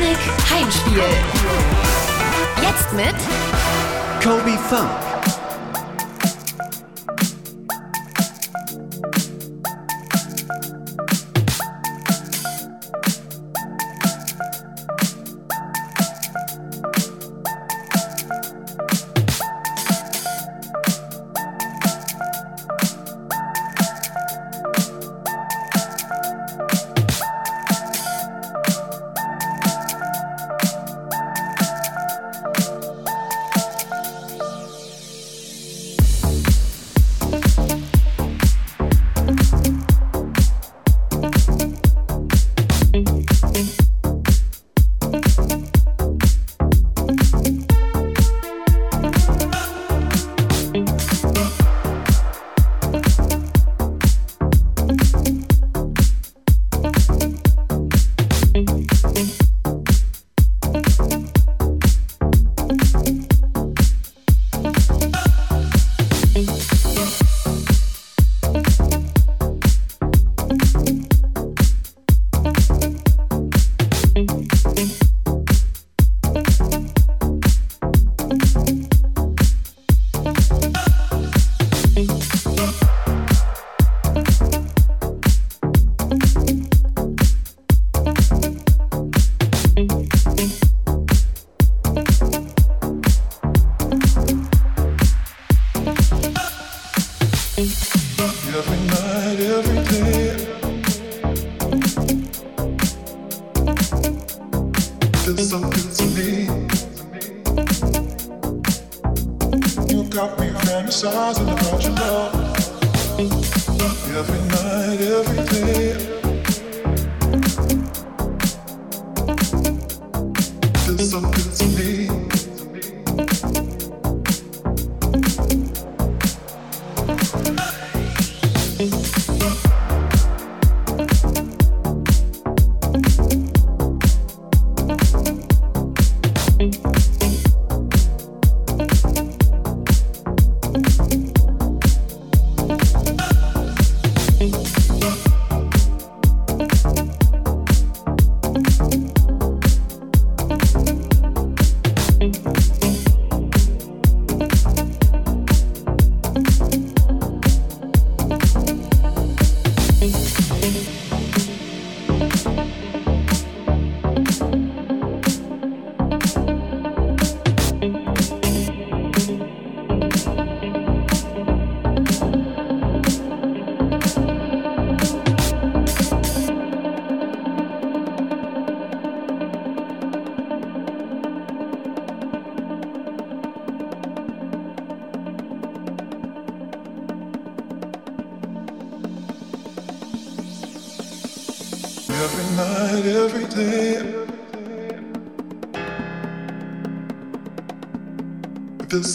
Sputnik Heimspiel. Jetzt mit Kobe Funk.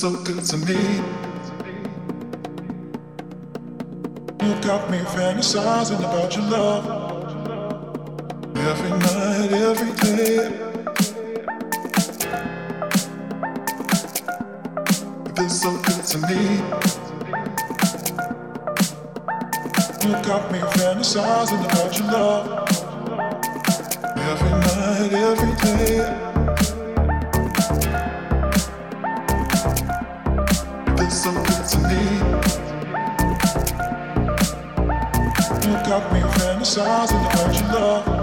So good to me. You got me fantasizing about your love. Every night, every day. It's so good to me. You got me fantasizing me fantasizing about your love.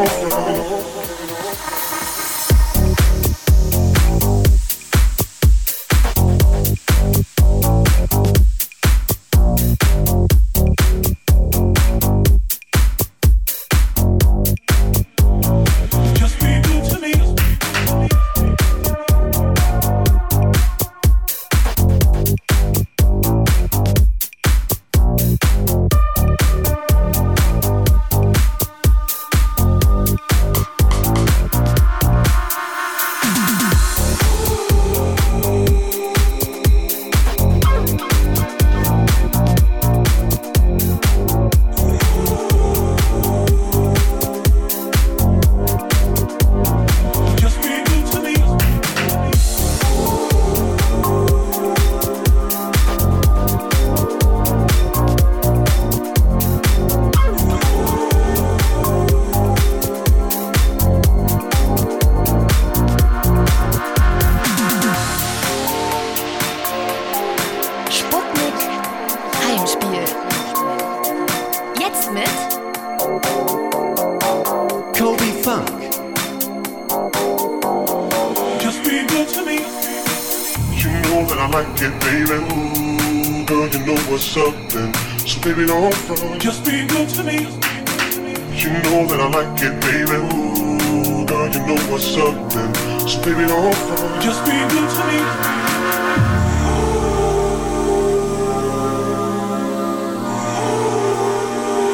So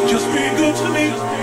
Just be good to me.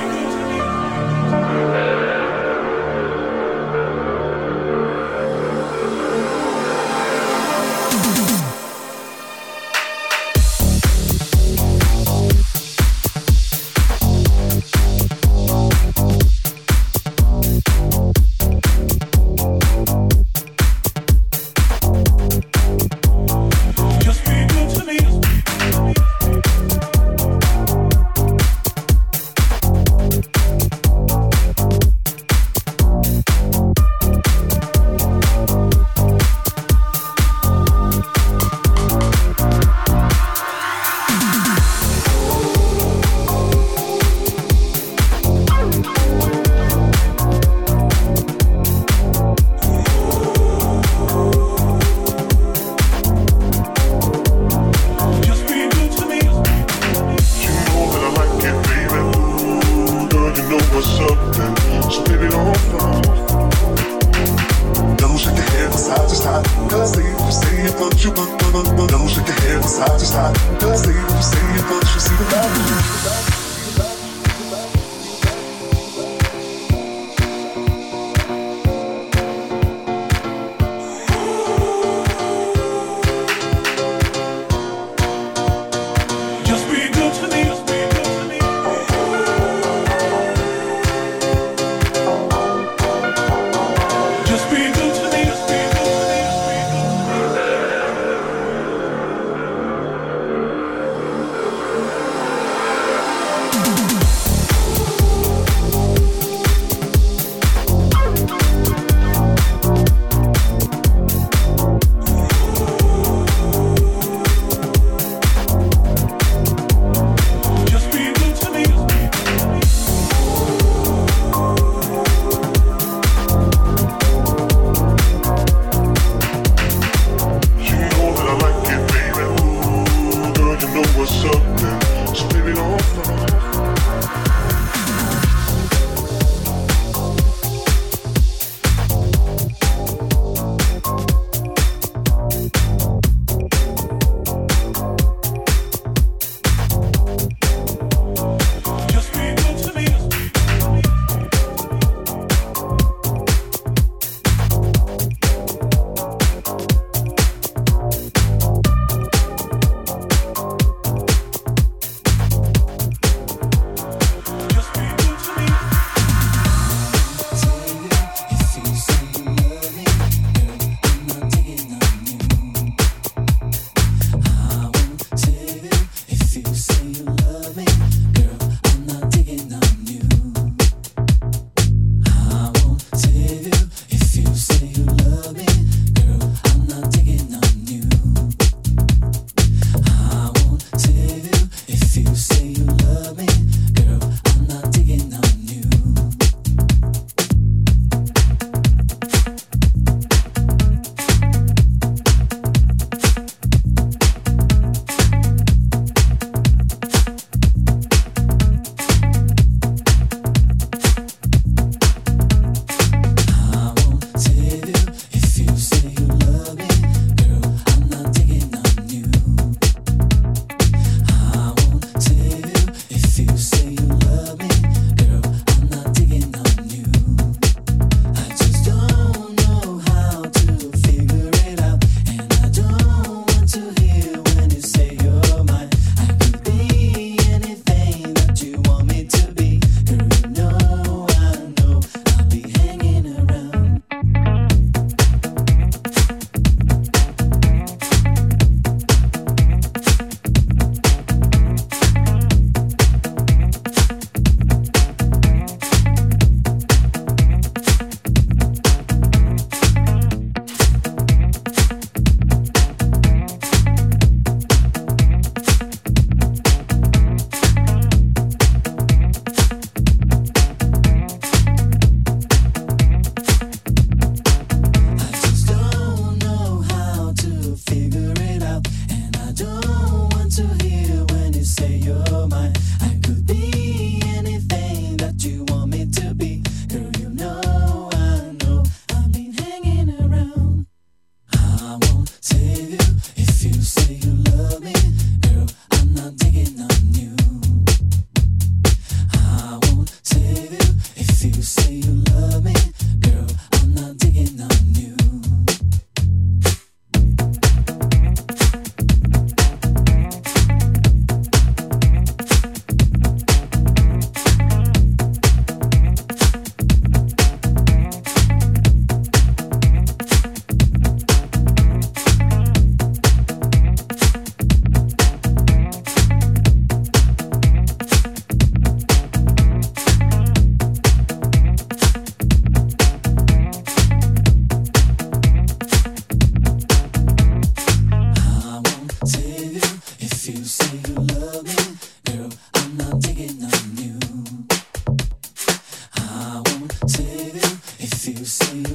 if you say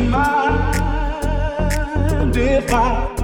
mind if I?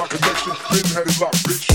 our connection. Been had it locked, bitch.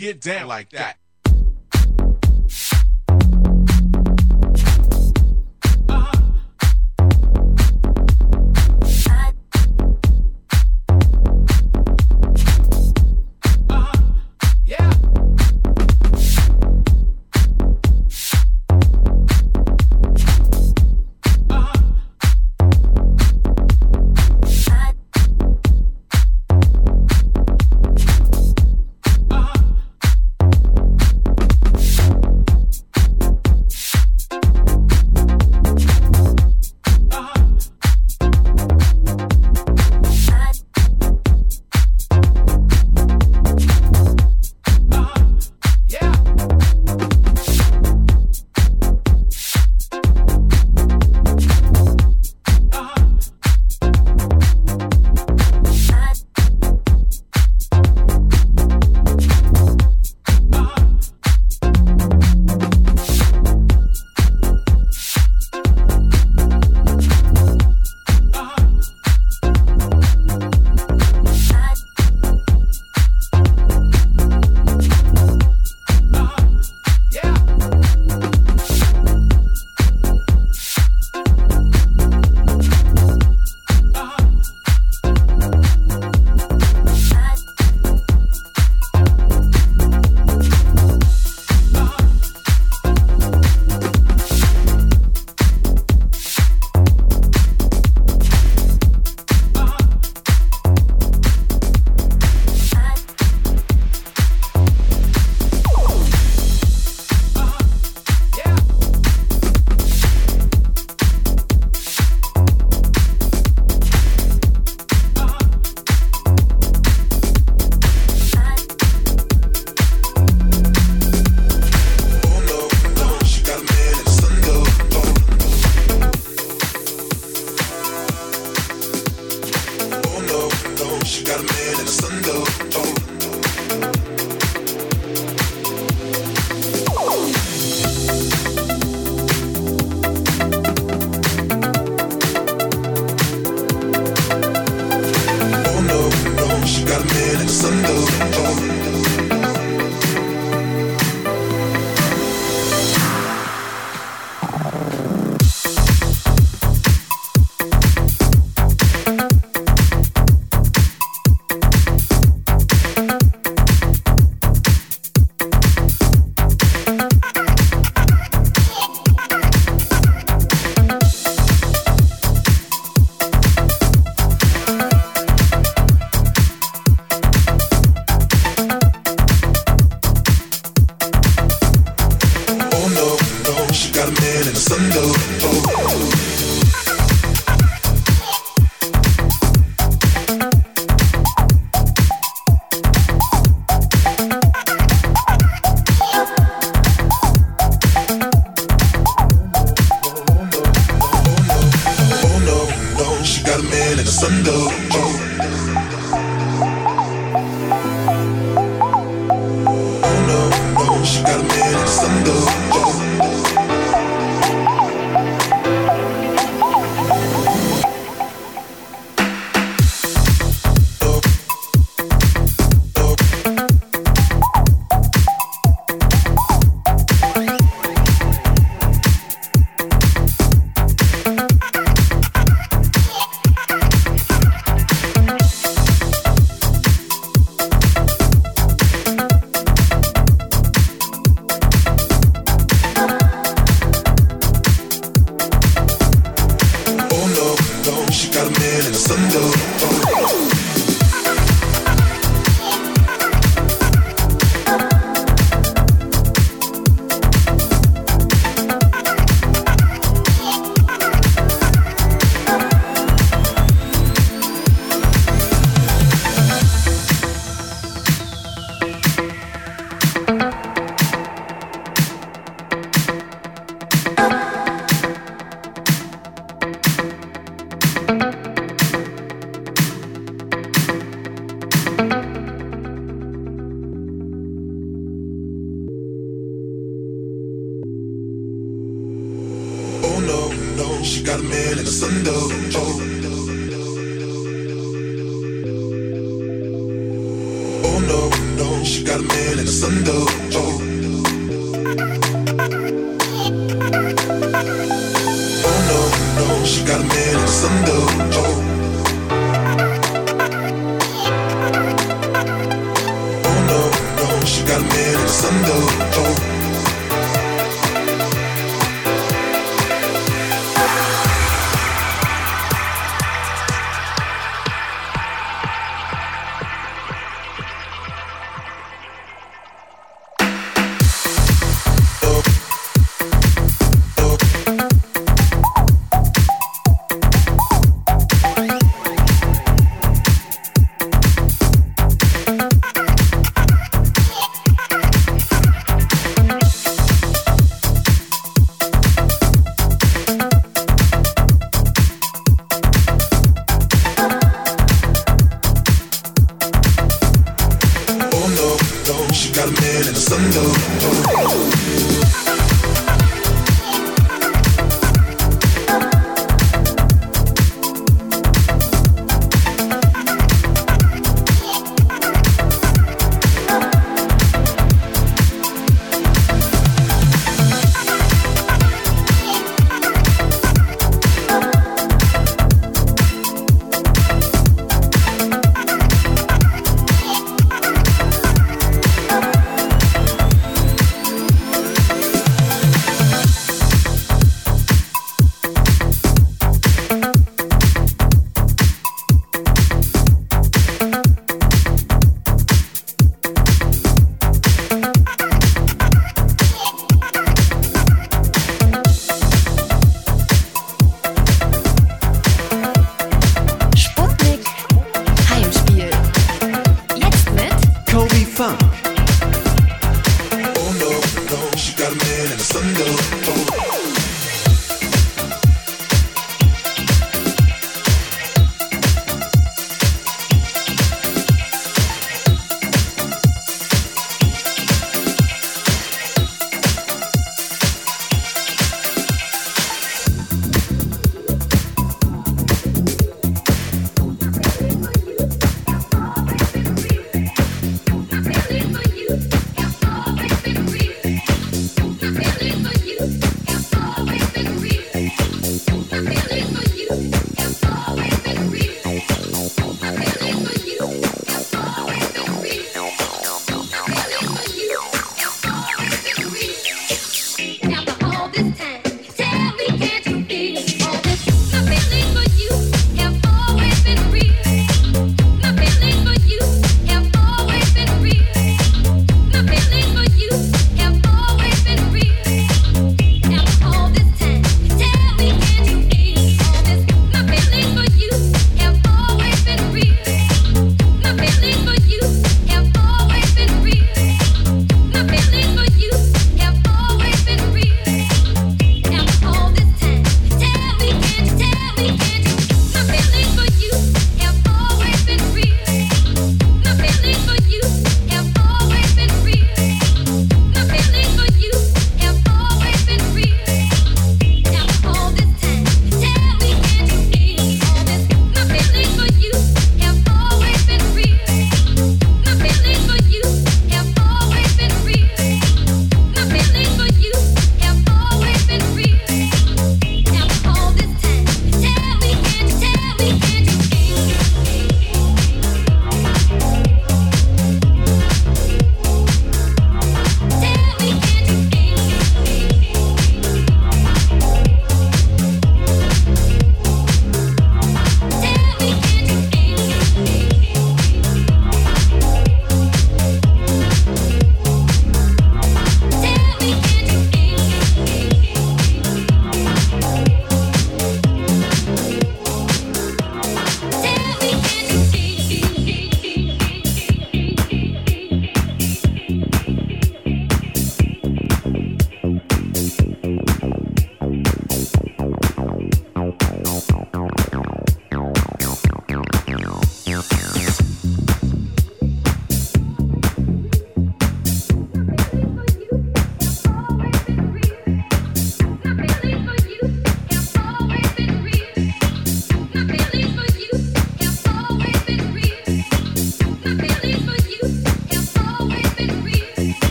Get down like that. She got a man in the sundo. Oh. oh no, no, she got a man in the sundo.